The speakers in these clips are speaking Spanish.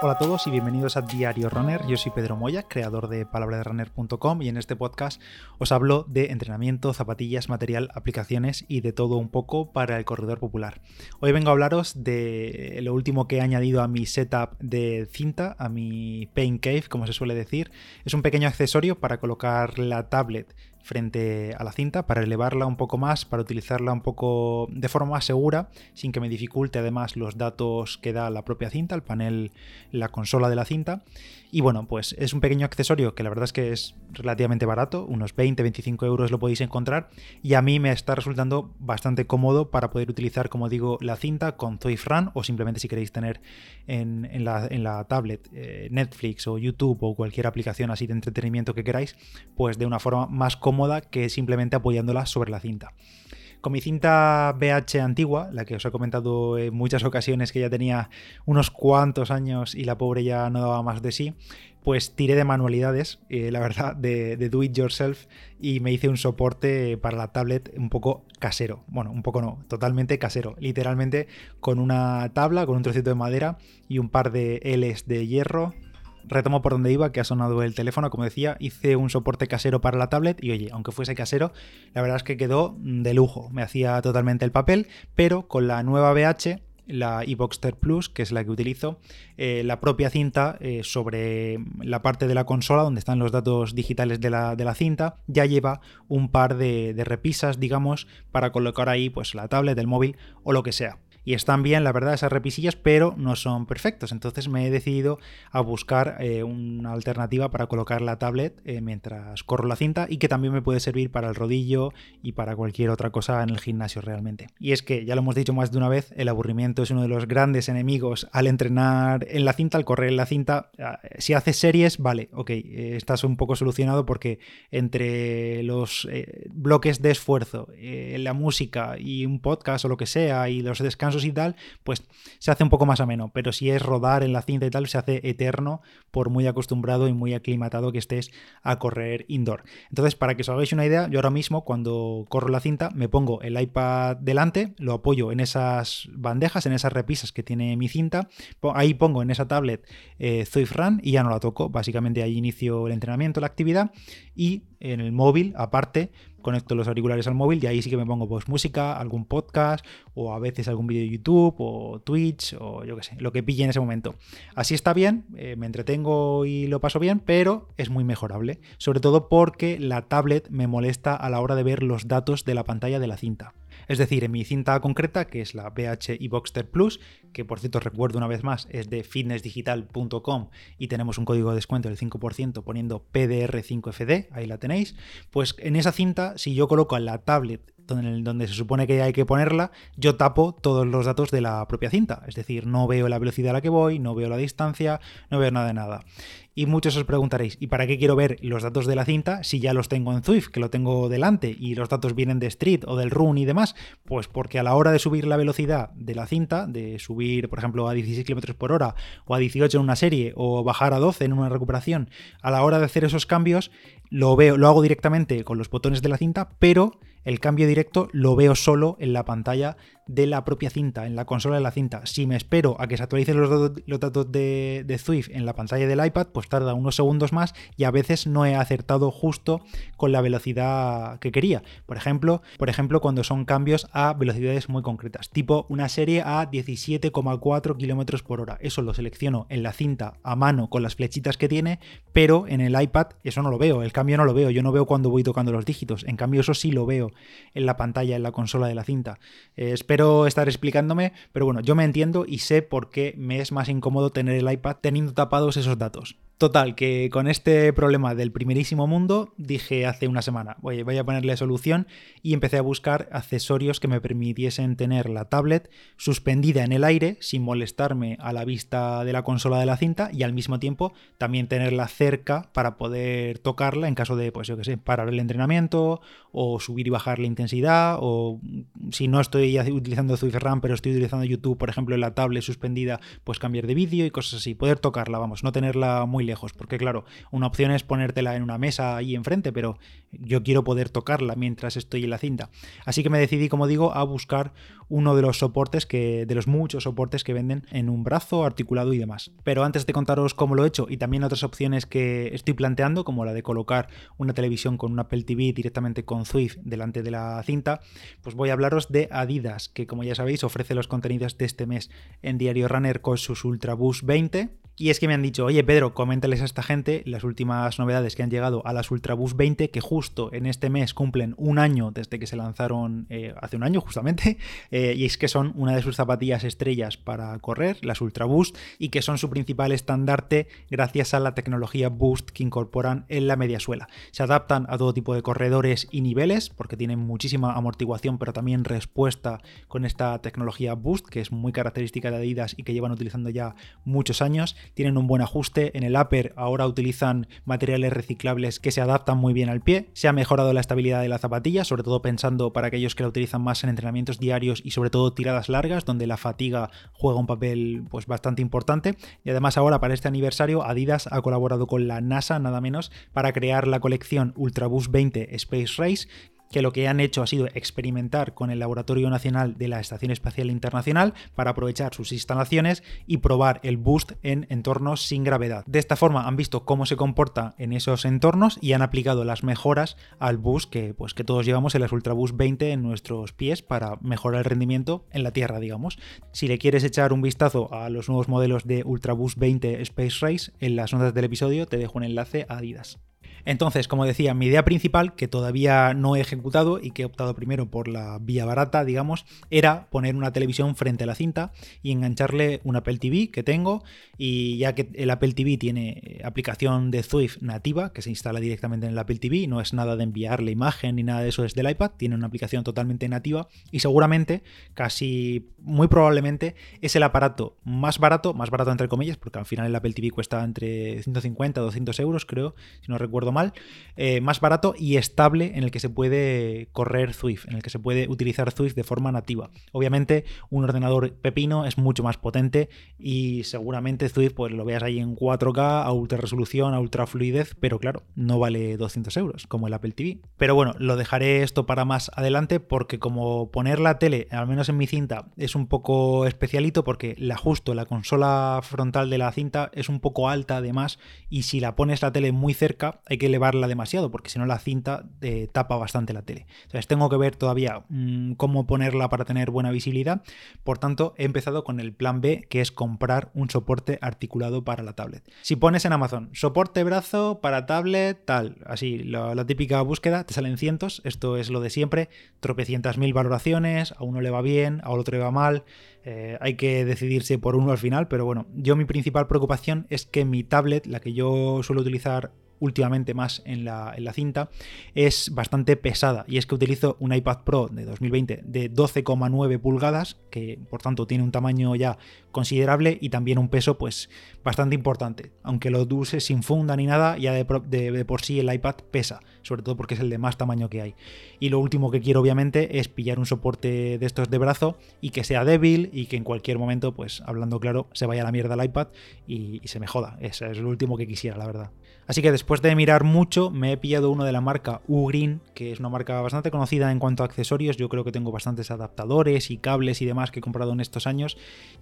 Hola a todos y bienvenidos a Diario Runner. Yo soy Pedro Moya, creador de palabraderunner.com y en este podcast os hablo de entrenamiento, zapatillas, material, aplicaciones y de todo un poco para el corredor popular. Hoy vengo a hablaros de lo último que he añadido a mi setup de cinta, a mi Pain Cave, como se suele decir. Es un pequeño accesorio para colocar la tablet frente a la cinta para elevarla un poco más, para utilizarla un poco de forma más segura, sin que me dificulte además los datos que da la propia cinta, el panel, la consola de la cinta. Y bueno, pues es un pequeño accesorio que la verdad es que es relativamente barato, unos 20-25 euros lo podéis encontrar y a mí me está resultando bastante cómodo para poder utilizar, como digo, la cinta con Zoif Run o simplemente si queréis tener en, la, tablet eh, Netflix o YouTube o cualquier aplicación así de entretenimiento que queráis, pues de una forma más cómoda que simplemente apoyándola sobre la cinta. Con mi cinta BH antigua, la que os he comentado en muchas ocasiones que ya tenía unos cuantos años y la pobre ya no daba más de sí, pues tiré de manualidades, eh, la verdad, de, do it yourself y me hice un soporte para la tablet un poco casero. Bueno, un poco no, totalmente casero. Literalmente con una tabla, con un trocito de madera y un par de Ls de hierro, retomo por donde iba, que ha sonado el teléfono, como decía, hice un soporte casero para la tablet y oye, aunque fuese casero, la verdad es que quedó de lujo, me hacía totalmente el papel, pero con la nueva BH la eBoxster Plus, que es la que utilizo, eh, la propia cinta eh, sobre la parte de la consola donde están los datos digitales de la, cinta, ya lleva un par de, de, repisas, digamos, para colocar ahí pues la tablet, el móvil o lo que sea y están bien, la verdad, esas repisillas, pero no son perfectos. Entonces me he decidido a buscar eh, una alternativa para colocar la tablet eh, mientras corro la cinta y que también me puede servir para el rodillo y para cualquier otra cosa en el gimnasio realmente. Y es que, ya lo hemos dicho más de una vez, el aburrimiento es uno de los grandes enemigos al entrenar en la cinta, al correr en la cinta. Ah, si haces series, vale, ok, eh, estás un poco solucionado porque entre los bloques de esfuerzo, la música y un podcast o lo que sea y los descansos y tal, pues se hace un poco más ameno. Pero si es rodar en la cinta y tal, se hace eterno por muy acostumbrado y muy aclimatado que estés a correr indoor. Entonces, para que os hagáis una idea, yo ahora mismo cuando corro la cinta me pongo el iPad delante, lo apoyo en esas bandejas, en esas repisas que tiene mi cinta, ahí pongo en esa tablet eh, Run y ya no la toco. Básicamente ahí inicio el entrenamiento, la actividad y en el móvil, aparte, conecto los auriculares al móvil y ahí sí que me pongo pues música, algún podcast o a veces algún vídeo de YouTube o Twitch o yo qué sé, lo que pille en ese momento. Así está bien, eh, me entretengo y lo paso bien, pero es muy mejorable, sobre todo porque la tablet me molesta a la hora de ver los datos de la pantalla de la cinta. Es decir, en mi cinta concreta, que es la BH Boxster Plus, que por cierto recuerdo una vez más, es de fitnessdigital.com y tenemos un código de descuento del 5% poniendo PDR5FD, ahí la tenéis, pues en esa cinta, si yo coloco la tablet donde, se supone que hay que ponerla, yo tapo todos los datos de la propia cinta. Es decir, no veo la velocidad a la que voy, no veo la distancia, no veo nada de nada. Y muchos os preguntaréis, ¿y para qué quiero ver los datos de la cinta si ya los tengo en Zwift, que lo tengo delante y los datos vienen de Street o del Run y demás? Pues porque a la hora de subir la velocidad de la cinta, de subir, por ejemplo, a 16 km por hora o a 18 en una serie o bajar a 12 en una recuperación, a la hora de hacer esos cambios, lo veo, lo hago directamente con los botones de la cinta, pero el cambio directo lo veo solo en la pantalla de la propia cinta, en la consola de la cinta. Si me espero a que se actualicen los, datos de, de Zwift en la pantalla del iPad, pues tarda unos segundos más y a veces no he acertado justo con la velocidad que quería. Por ejemplo, por ejemplo cuando son cambios a velocidades muy concretas, tipo una serie a 17,4 km por hora. Eso lo selecciono en la cinta a mano con las flechitas que tiene, pero en el iPad eso no lo veo, el cambio no lo veo, yo no veo cuando voy tocando los dígitos. En cambio eso sí lo veo en la pantalla, en la consola de la cinta. Eh, espero estar explicándome, pero bueno, yo me entiendo y sé por qué me es más incómodo tener el iPad teniendo tapados esos datos. Total, que con este problema del primerísimo mundo dije hace una semana, oye, voy a ponerle solución y empecé a buscar accesorios que me permitiesen tener la tablet suspendida en el aire sin molestarme a la vista de la consola de la cinta y al mismo tiempo también tenerla cerca para poder tocarla en caso de, pues yo qué sé, parar el entrenamiento o subir y bajar la intensidad o si no estoy utilizando RAM pero estoy utilizando YouTube, por ejemplo, en la tablet suspendida, pues cambiar de vídeo y cosas así, poder tocarla, vamos, no tenerla muy lejos, porque claro, una opción es ponértela en una mesa ahí enfrente, pero yo quiero poder tocarla mientras estoy en la cinta. Así que me decidí, como digo, a buscar uno de los soportes que, de los muchos soportes que venden en un brazo, articulado y demás. Pero antes de contaros cómo lo he hecho y también otras opciones que estoy planteando, como la de colocar una televisión con un Apple TV directamente con Swift delante de la cinta, pues voy a hablaros de Adidas, que como ya sabéis ofrece los contenidos de este mes en Diario Runner con sus Ultraboost 20 y es que me han dicho, oye Pedro, coméntales a esta gente las últimas novedades que han llegado a las Ultraboost 20, que justo en este mes cumplen un año desde que se lanzaron, eh, hace un año justamente, eh, y es que son una de sus zapatillas estrellas para correr, las Ultraboost, y que son su principal estandarte gracias a la tecnología Boost que incorporan en la media suela. Se adaptan a todo tipo de corredores y niveles, porque tienen muchísima amortiguación, pero también respuesta con esta tecnología Boost, que es muy característica de Adidas y que llevan utilizando ya muchos años tienen un buen ajuste. En el upper ahora utilizan materiales reciclables que se adaptan muy bien al pie. Se ha mejorado la estabilidad de la zapatilla, sobre todo pensando para aquellos que la utilizan más en entrenamientos diarios y sobre todo tiradas largas, donde la fatiga juega un papel pues bastante importante. Y además ahora para este aniversario Adidas ha colaborado con la NASA nada menos para crear la colección Ultraboost 20 Space Race que lo que han hecho ha sido experimentar con el Laboratorio Nacional de la Estación Espacial Internacional para aprovechar sus instalaciones y probar el boost en entornos sin gravedad. De esta forma han visto cómo se comporta en esos entornos y han aplicado las mejoras al boost que, pues, que todos llevamos en las Ultraboost 20 en nuestros pies para mejorar el rendimiento en la Tierra, digamos. Si le quieres echar un vistazo a los nuevos modelos de Ultraboost 20 Space Race, en las notas del episodio te dejo un enlace a Adidas. Entonces, como decía, mi idea principal, que todavía no he ejecutado y que he optado primero por la vía barata, digamos, era poner una televisión frente a la cinta y engancharle un Apple TV que tengo. Y ya que el Apple TV tiene eh, aplicación de Swift nativa que se instala directamente en el Apple TV, no es nada de enviarle imagen ni nada de eso desde el iPad, tiene una aplicación totalmente nativa y seguramente, casi muy probablemente, es el aparato más barato, más barato entre comillas, porque al final el Apple TV cuesta entre 150 y 200 euros, creo, si no recuerdo mal eh, más barato y estable en el que se puede correr Swift, en el que se puede utilizar Swift de forma nativa. Obviamente un ordenador pepino es mucho más potente y seguramente Swift pues lo veas ahí en 4K, a ultra resolución, a ultra fluidez, pero claro, no vale 200 euros como el Apple TV. Pero bueno, lo dejaré esto para más adelante porque como poner la tele, al menos en mi cinta, es un poco especialito porque la justo la consola frontal de la cinta es un poco alta además y si la pones la tele muy cerca hay que elevarla demasiado, porque si no la cinta eh, tapa bastante la tele. Entonces tengo que ver todavía mm, cómo ponerla para tener buena visibilidad. Por tanto, he empezado con el plan B, que es comprar un soporte articulado para la tablet. Si pones en Amazon soporte brazo para tablet, tal, así, la, típica búsqueda, te salen cientos, esto es lo de siempre, tropecientas mil valoraciones, a uno le va bien, a otro le va mal. Eh, hay que decidirse por uno al final, pero bueno, yo mi principal preocupación es que mi tablet, la que yo suelo utilizar últimamente más en la, cinta, es bastante pesada. Y es que utilizo un iPad Pro de 2020 de 12,9 pulgadas, que por tanto tiene un tamaño ya considerable y también un peso pues bastante importante. Aunque lo use sin funda ni nada, ya de, por sí el iPad pesa, sobre todo porque es el de más tamaño que hay. Y lo último que quiero obviamente es pillar un soporte de estos de brazo y que sea débil y que en cualquier momento, pues hablando claro, se vaya a la mierda el iPad y, y se me joda. Eso es lo último que quisiera, la verdad. Así que después de mirar mucho, me he pillado uno de la marca Ugreen, que es una marca bastante conocida en cuanto a accesorios. Yo creo que tengo bastantes adaptadores y cables y demás que he comprado en estos años.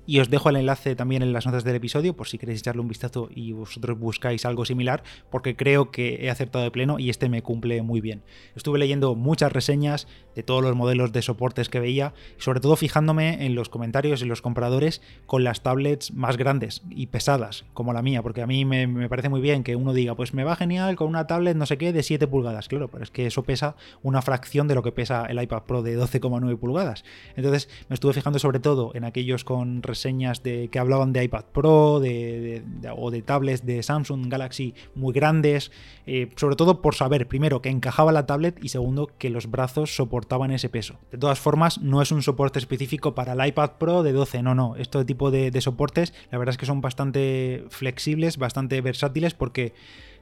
Y os dejo el enlace también en las notas del episodio por si queréis echarle un vistazo y vosotros buscáis algo similar, porque creo que he acertado de pleno y este me cumple muy bien. Estuve leyendo muchas reseñas de todos los modelos de soportes que veía, sobre todo fijándome en los comentarios y los compradores con las tablets más grandes y pesadas, como la mía, porque a mí me, me parece muy bien que uno diga, pues me va genial con una tablet no sé qué de 7 pulgadas. Claro, pero es que eso pesa una fracción de lo que pesa el iPad Pro de 12,9 pulgadas. Entonces me estuve fijando sobre todo en aquellos con reseñas de que hablaban de iPad Pro de, o de tablets de Samsung Galaxy muy grandes, eh, sobre todo por saber primero que encajaba la tablet y segundo que los brazos soportaban ese peso. De todas formas, no es un soporte específico para el iPad Pro de 12, no, no. Este tipo de, de soportes la verdad es que son bastante flexibles, bastante versátiles porque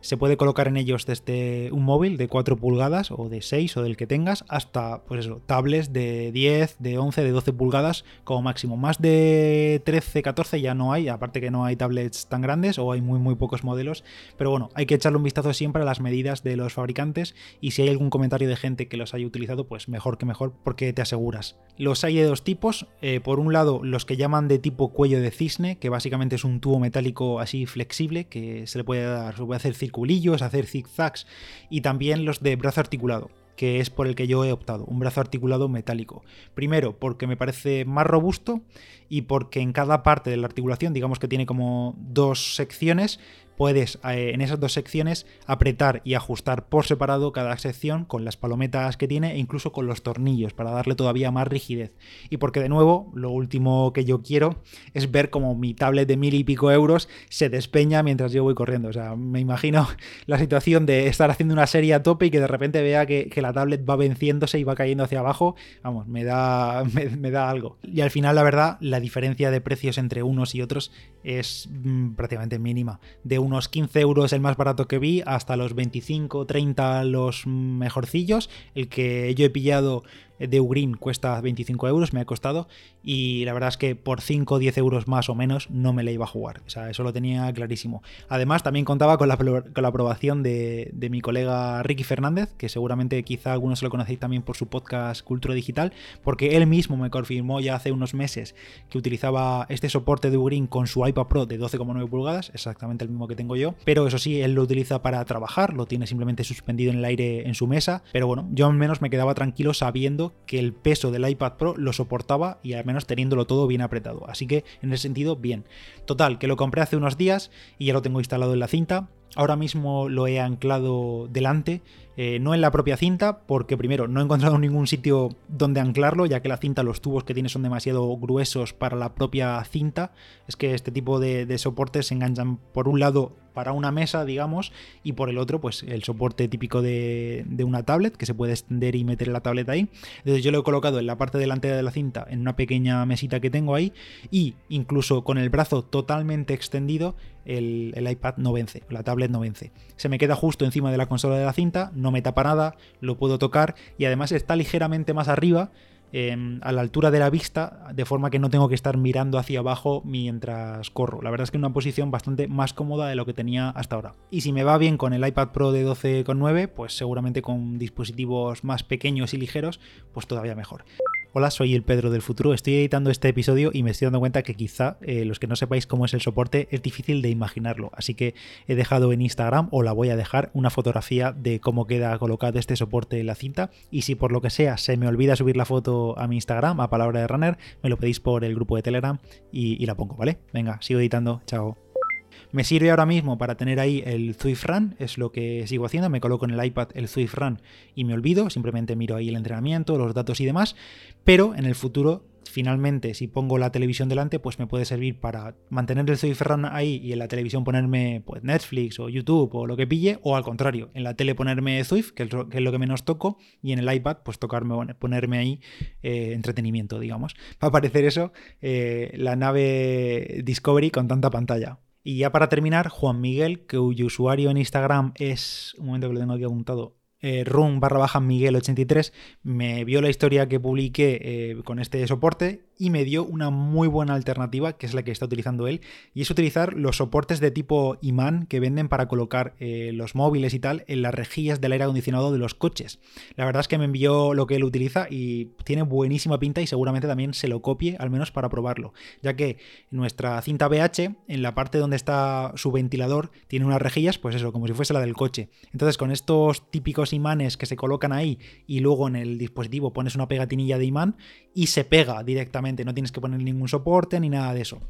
Se puede colocar en ellos desde un móvil de 4 pulgadas o de 6 o del que tengas hasta, pues eso, tablets de 10, de 11, de 12 pulgadas como máximo. Más de 13, 14 ya no hay, aparte que no hay tablets tan grandes o hay muy muy pocos modelos. Pero bueno, hay que echarle un vistazo siempre a las medidas de los fabricantes y si hay algún comentario de gente que los haya utilizado, pues mejor que mejor porque te aseguras. Los hay de dos tipos. Eh, por un lado, los que llaman de tipo cuello de cisne, que básicamente es un tubo metálico así flexible que se le puede dar, se puede hacer circulillos, hacer zigzags y también los de brazo articulado que es por el que yo he optado, un brazo articulado metálico. Primero, porque me parece más robusto y porque en cada parte de la articulación, digamos que tiene como dos secciones, puedes eh, en esas dos secciones apretar y ajustar por separado cada sección con las palometas que tiene e incluso con los tornillos para darle todavía más rigidez. Y porque de nuevo, lo último que yo quiero es ver como mi tablet de mil y pico euros se despeña mientras yo voy corriendo. O sea, me imagino la situación de estar haciendo una serie a tope y que de repente vea que, la tablet va venciéndose y va cayendo hacia abajo. Vamos, me da, me, da algo. Y al final, la verdad, la diferencia de precios entre unos y otros es mm, prácticamente mínima. De unos 15 euros el más barato que vi, hasta los 25, 30 los mejorcillos. El que yo he pillado de Ugreen cuesta 25 euros, me ha costado, y la verdad es que por 5 o 10 euros más o menos no me la iba a jugar, o sea, eso lo tenía clarísimo. Además, también contaba con la, con la aprobación de, de, mi colega Ricky Fernández, que seguramente quizá algunos lo conocéis también por su podcast Cultura Digital, porque él mismo me confirmó ya hace unos meses que utilizaba este soporte de Ugreen con su iPad Pro de 12,9 pulgadas, exactamente el mismo que tengo yo, pero eso sí, él lo utiliza para trabajar, lo tiene simplemente suspendido en el aire en su mesa, pero bueno, yo al menos me quedaba tranquilo sabiendo que el peso del iPad Pro lo soportaba y al menos teniéndolo todo bien apretado. Así que en ese sentido, bien. Total, que lo compré hace unos días y ya lo tengo instalado en la cinta. Ahora mismo lo he anclado delante eh, no en la propia cinta, porque primero no he encontrado ningún sitio donde anclarlo, ya que la cinta, los tubos que tiene son demasiado gruesos para la propia cinta. Es que este tipo de, soportes se enganchan por un lado para una mesa, digamos, y por el otro, pues el soporte típico de, una tablet que se puede extender y meter la tablet ahí. Entonces yo lo he colocado en la parte delantera de la cinta, en una pequeña mesita que tengo ahí, y incluso con el brazo totalmente extendido, el, el iPad no vence, la tablet no vence. Se me queda justo encima de la consola de la cinta, no me tapa nada, lo puedo tocar y además está ligeramente más arriba, em, a la altura de la vista, de forma que no tengo que estar mirando hacia abajo mientras corro. La verdad es que es una posición bastante más cómoda de lo que tenía hasta ahora. Y si me va bien con el iPad Pro de 12,9, pues seguramente con dispositivos más pequeños y ligeros, pues todavía mejor. Hola, soy el Pedro del futuro. Estoy editando este episodio y me estoy dando cuenta que quizá eh, los que no sepáis cómo es el soporte es difícil de imaginarlo. Así que he dejado en Instagram o la voy a dejar una fotografía de cómo queda colocado este soporte en la cinta. Y si por lo que sea se me olvida subir la foto a mi Instagram, a palabra de runner, me lo pedís por el grupo de Telegram y, y la pongo, ¿vale? Venga, sigo editando. Chao. Me sirve ahora mismo para tener ahí el Zwift Run, es lo que sigo haciendo, me coloco en el iPad el Zwift Run y me olvido, simplemente miro ahí el entrenamiento, los datos y demás, pero en el futuro finalmente si pongo la televisión delante pues me puede servir para mantener el Zwift Run ahí y en la televisión ponerme pues Netflix o YouTube o lo que pille o al contrario en la tele ponerme Zwift que es lo que, menos toco y en el iPad pues tocarme ponerme ahí eh, entretenimiento digamos. Va a aparecer eso eh, la nave Discovery con tanta pantalla y ya para terminar, Juan Miguel, cuyo usuario en Instagram es, un momento que lo tengo aquí apuntado, eh, barra baja Miguel 83 me vio la historia que publiqué eh, con este soporte y me dio una muy buena alternativa que es la que está utilizando él y es utilizar los soportes de tipo imán que venden para colocar eh, los móviles y tal en las rejillas del aire acondicionado de los coches. La verdad es que me envió lo que él utiliza y tiene buenísima pinta y seguramente también se lo copie al menos para probarlo, ya que nuestra cinta BH en la parte donde está su ventilador tiene unas rejillas pues eso, como si fuese la del coche. Entonces con estos típicos imanes que se colocan ahí y luego en el dispositivo pones una pegatinilla de imán y se pega directamente, no tienes que poner ningún soporte ni nada de eso.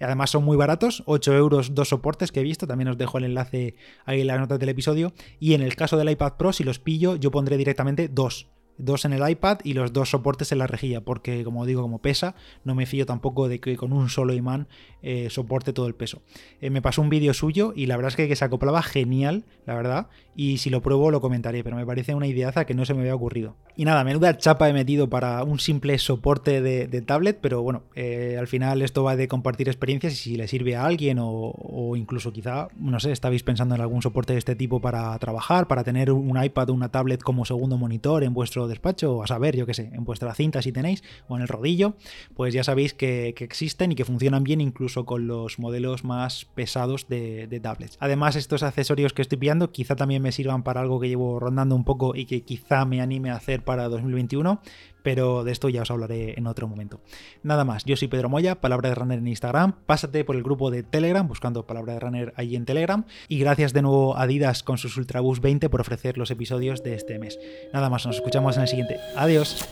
Además son muy baratos, 8 euros dos soportes que he visto, también os dejo el enlace ahí en la nota del episodio y en el caso del iPad Pro si los pillo yo pondré directamente dos dos en el iPad y los dos soportes en la rejilla, porque como digo, como pesa, no me fío tampoco de que con un solo imán eh, soporte todo el peso. Eh, me pasó un vídeo suyo y la verdad es que, se acoplaba genial, la verdad, y si lo pruebo lo comentaré, pero me parece una ideaza que no se me había ocurrido. Y nada, menuda chapa he metido para un simple soporte de, tablet, pero bueno, eh, al final esto va de compartir experiencias y si le sirve a alguien o, o incluso quizá, no sé, estabais pensando en algún soporte de este tipo para trabajar, para tener un iPad o una tablet como segundo monitor en vuestro despacho, o a saber, yo qué sé, en vuestra cinta si tenéis, o en el rodillo, pues ya sabéis que, existen y que funcionan bien incluso con los modelos más pesados de, tablets. Además, estos accesorios que estoy pillando quizá también me sirvan para algo que llevo rondando un poco y que quizá me anime a hacer para 2021, pero de esto ya os hablaré en otro momento. Nada más, yo soy Pedro Moya, Palabra de Runner en Instagram, pásate por el grupo de Telegram buscando Palabra de Runner ahí en Telegram y gracias de nuevo a Adidas con sus Ultraboost 20 por ofrecer los episodios de este mes. Nada más, nos escuchamos en el siguiente. Adiós.